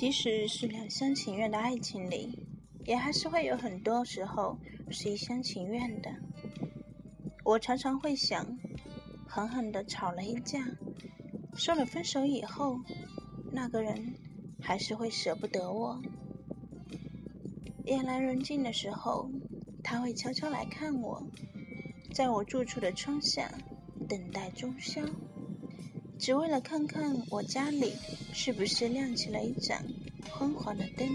即使是两厢情愿的爱情里，也还是会有很多时候是一厢情愿的。我常常会想，狠狠的吵了一架，说了分手以后，那个人还是会舍不得我。夜阑人静的时候，他会悄悄来看我，在我住处的窗下等待中宵。只为了看看我家里是不是亮起了一盏昏黄的灯，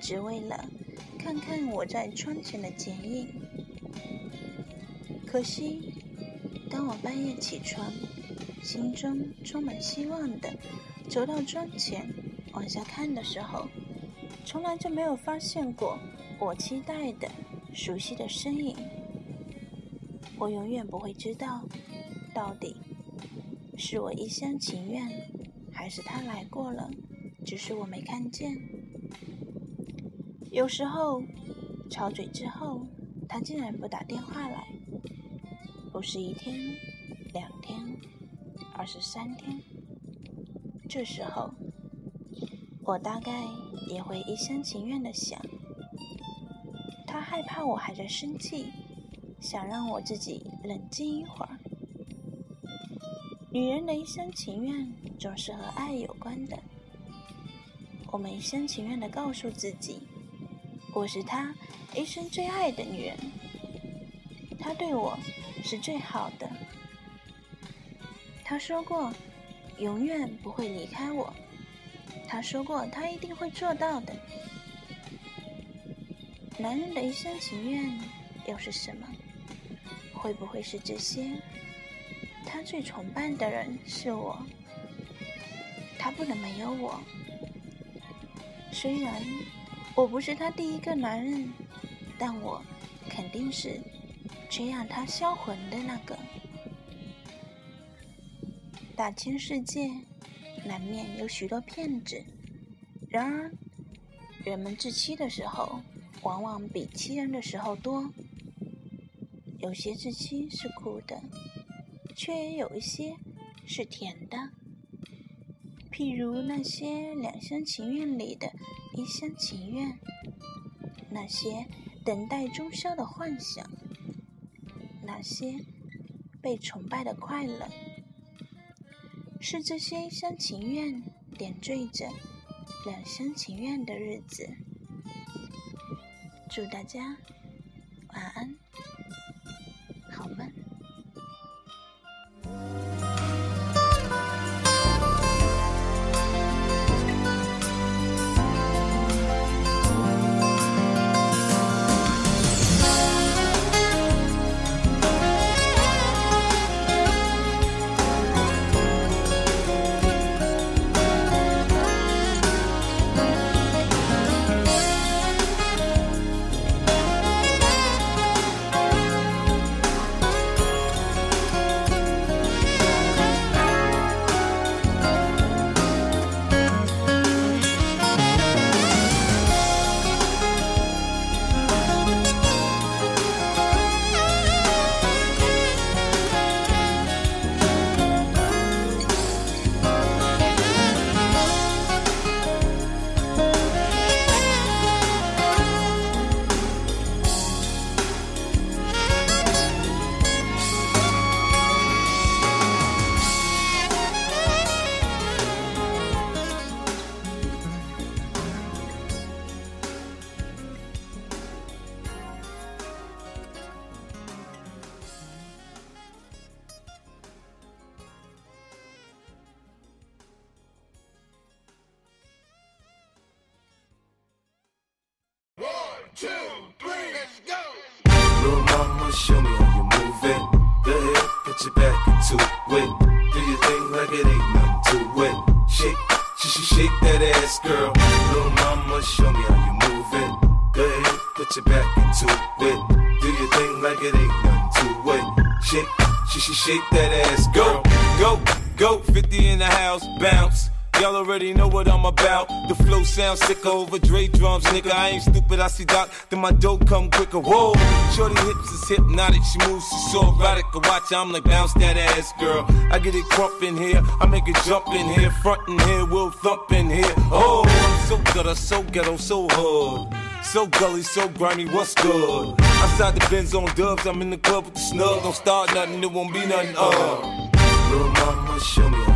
只为了看看我在窗前的剪影。可惜，当我半夜起床，心中充满希望的走到窗前往下看的时候，从来就没有发现过我期待的熟悉的身影。我永远不会知道，到底。是我一厢情愿，还是他来过了，只是我没看见？有时候吵嘴之后，他竟然不打电话来，不是一天、两天，而是三天。这时候，我大概也会一厢情愿的想，他害怕我还在生气，想让我自己冷静一会儿。女人的一厢情愿总是和爱有关的。我们一厢情愿的告诉自己，我是他一生最爱的女人，他对我是最好的。他说过，永远不会离开我。他说过，他一定会做到的。男人的一厢情愿又是什么？会不会是这些？他最崇拜的人是我，他不能没有我。虽然我不是他第一个男人，但我肯定是最让他销魂的那个。大千世界，难免有许多骗子。然而，人们自欺的时候，往往比欺人的时候多。有些自欺是苦的。却也有一些是甜的，譬如那些两厢情愿里的一厢情愿，那些等待终宵的幻想，那些被崇拜的快乐，是这些一厢情愿点缀着两厢情愿的日子。祝大家晚安。好梦 Bye. Show me how you. Go ahead, put your back into it. Do your thing like it ain't to it. Shake, shake, shake that ass, girl. Little mama, show me how you. Go ahead, put your back into it. Do your thing like it ain't to it. Shake, shake, shake that ass, go, go, go. 50 in the house, bounce Y'all already know what I'm about. The flow sounds sick over Dre drums, nigga. I ain't stupid, I see Doc, then my dough come quicker. Whoa, shorty hips is hypnotic, she moves, she's so erotic. I watch, I'm like, bounce that ass, girl. I get it crump in here, I make it jump in here, front in here, we'll thump in here. Oh, I'm so gutter, so ghetto, so hood. So gully, so grimy, what's good? Outside the Benz on dubs, I'm in the club with the snug. Don't start nothing, it won't be nothing, uh. Little mama, show me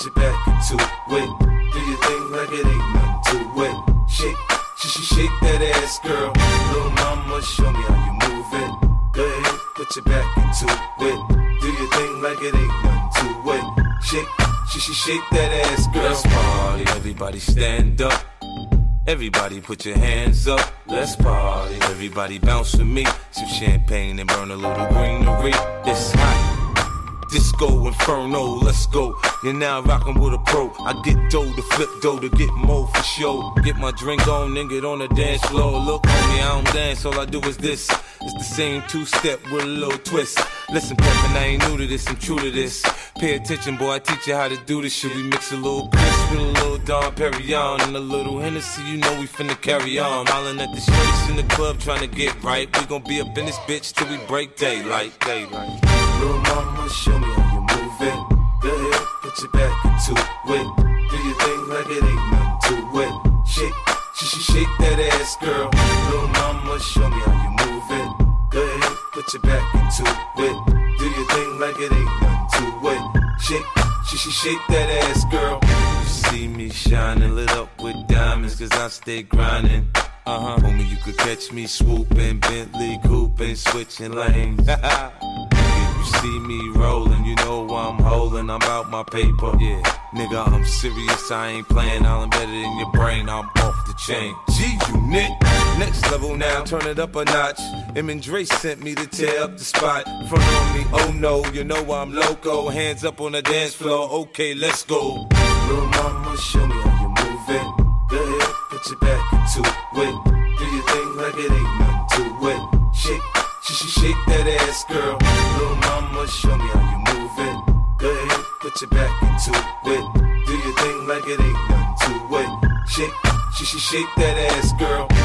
put your back into it. Do your thing like it ain't nothing to it. Shake, sh sh shake that ass, girl. Little mama, show me how you move it. Go ahead, put your back into it. Do your thing like it ain't nothing to it. Shake, sh sh shake that ass, girl. Let's party, everybody stand up. Everybody put your hands up, let's party. Everybody bounce with me. Some champagne and burn a little greenery. It's hot. Disco Inferno, let's go. You're now rocking with a pro. I get dough to flip dough to get more for show. Get my drink on then get on the dance floor. Look, homie, I don't dance, all I do is this. It's the same two step with a little twist. Listen, Peppin, I ain't new to this, I'm true to this. Pay attention, boy, I teach you how to do this shit. We mix a little Cris with a little Dom Perignon and a little Hennessy, you know we finna carry on. Smiling at the streets in the club trying to get right. We gon' be up in this bitch till we break daylight, daylight. Little mama, show me how you move it. Go ahead, put your back into it. Do your thing like it ain't nothing to it. Shake, sh sh shake that ass, girl. Little mama, show me how you move it. Go ahead, put your back into it. Do your thing like it ain't nothing to it. Shake, sh sh shake that ass, girl. You see me shining, lit up with diamonds, cause I stay grinding. Uh huh. Homie, you could catch me swooping, Bentley cooping, switching lanes. you see me rolling, you know I'm holding, I'm out my paper. Yeah, nigga, I'm serious, I ain't playing, I'll embed it in your brain, I'm off the chain. G unit, next level now, turn it up a notch. Em and Dre sent me to tear up the spot. Front on me, oh no, you know I'm loco. Hands up on the dance floor, okay, let's go. Little mama, show me how you move it. Go ahead, put your back into it. Do your thing like it ain't nothing to it. Shake, sh sh shake that ass, girl. Show me how you move it. Go ahead, put your back into it. Do your thing like it ain't nothing to it. Shake, sh sh shake that ass, girl.